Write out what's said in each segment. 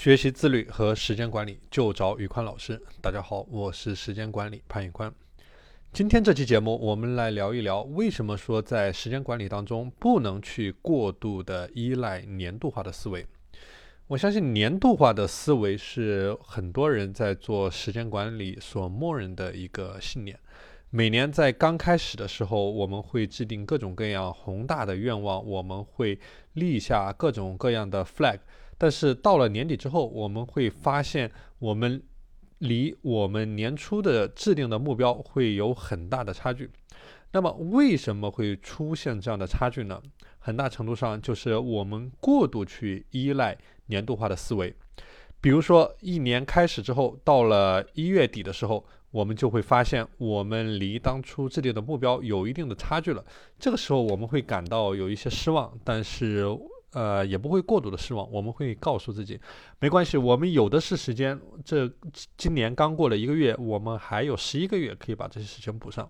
学习自律和时间管理就找宇宽老师。大家好，我是时间管理潘宇宽。今天这期节目，我们来聊一聊为什么说在时间管理当中不能去过度的依赖年度化的思维。我相信年度化的思维是很多人在做时间管理所默认的一个信念。每年在刚开始的时候，我们会制定各种各样宏大的愿望，我们会立下各种各样的 flag。但是到了年底之后，我们会发现我们离我们年初的制定的目标会有很大的差距。那么为什么会出现这样的差距呢？很大程度上就是我们过度去依赖年度化的思维。比如说，一年开始之后，到了一月底的时候，我们就会发现我们离当初制定的目标有一定的差距了。这个时候我们会感到有一些失望，但是。呃，也不会过度的失望。我们会告诉自己，没关系，我们有的是时间。这今年刚过了一个月，我们还有十一个月可以把这些事情补上。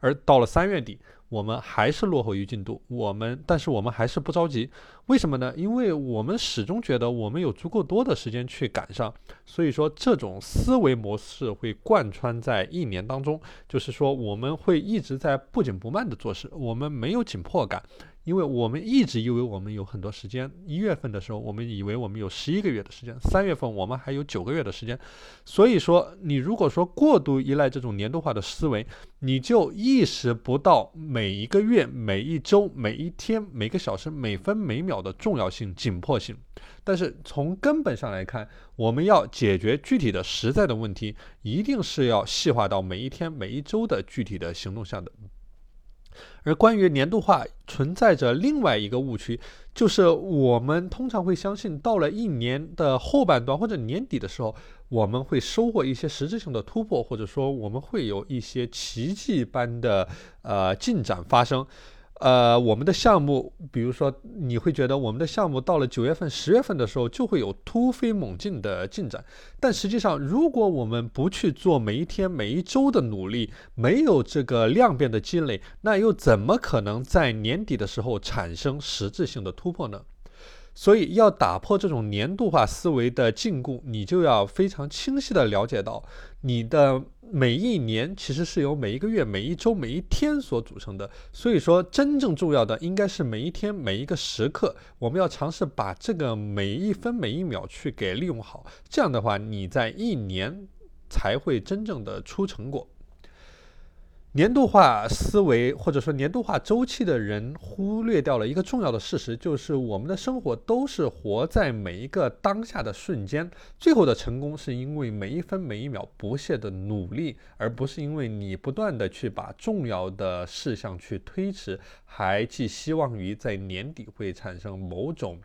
而到了三月底，我们还是落后于进度。我们，但是我们还是不着急。为什么呢？因为我们始终觉得我们有足够多的时间去赶上。所以说，这种思维模式会贯穿在一年当中。就是说，我们会一直在不紧不慢的做事，我们没有紧迫感。因为我们一直以为我们有很多时间，一月份的时候，我们以为我们有十一个月的时间，三月份我们还有九个月的时间，所以说，你如果说过度依赖这种年度化的思维，你就意识不到每一个月、每一周、每一天、每个小时、每分每秒的重要性、紧迫性。但是从根本上来看，我们要解决具体的实在的问题，一定是要细化到每一天、每一周的具体的行动下的。而关于年度化，存在着另外一个误区，就是我们通常会相信，到了一年的后半段或者年底的时候，我们会收获一些实质性的突破，或者说我们会有一些奇迹般的呃进展发生。呃，我们的项目，比如说，你会觉得我们的项目到了九月份、十月份的时候，就会有突飞猛进的进展。但实际上，如果我们不去做每一天、每一周的努力，没有这个量变的积累，那又怎么可能在年底的时候产生实质性的突破呢？所以，要打破这种年度化思维的禁锢，你就要非常清晰的了解到，你的每一年其实是由每一个月、每一周、每一天所组成的。所以说，真正重要的应该是每一天、每一个时刻，我们要尝试把这个每一分每一秒去给利用好。这样的话，你在一年才会真正的出成果。年度化思维或者说年度化周期的人忽略掉了一个重要的事实，就是我们的生活都是活在每一个当下的瞬间。最后的成功是因为每一分每一秒不懈的努力，而不是因为你不断的去把重要的事项去推迟，还寄希望于在年底会产生某种，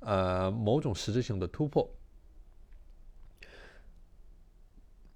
呃某种实质性的突破。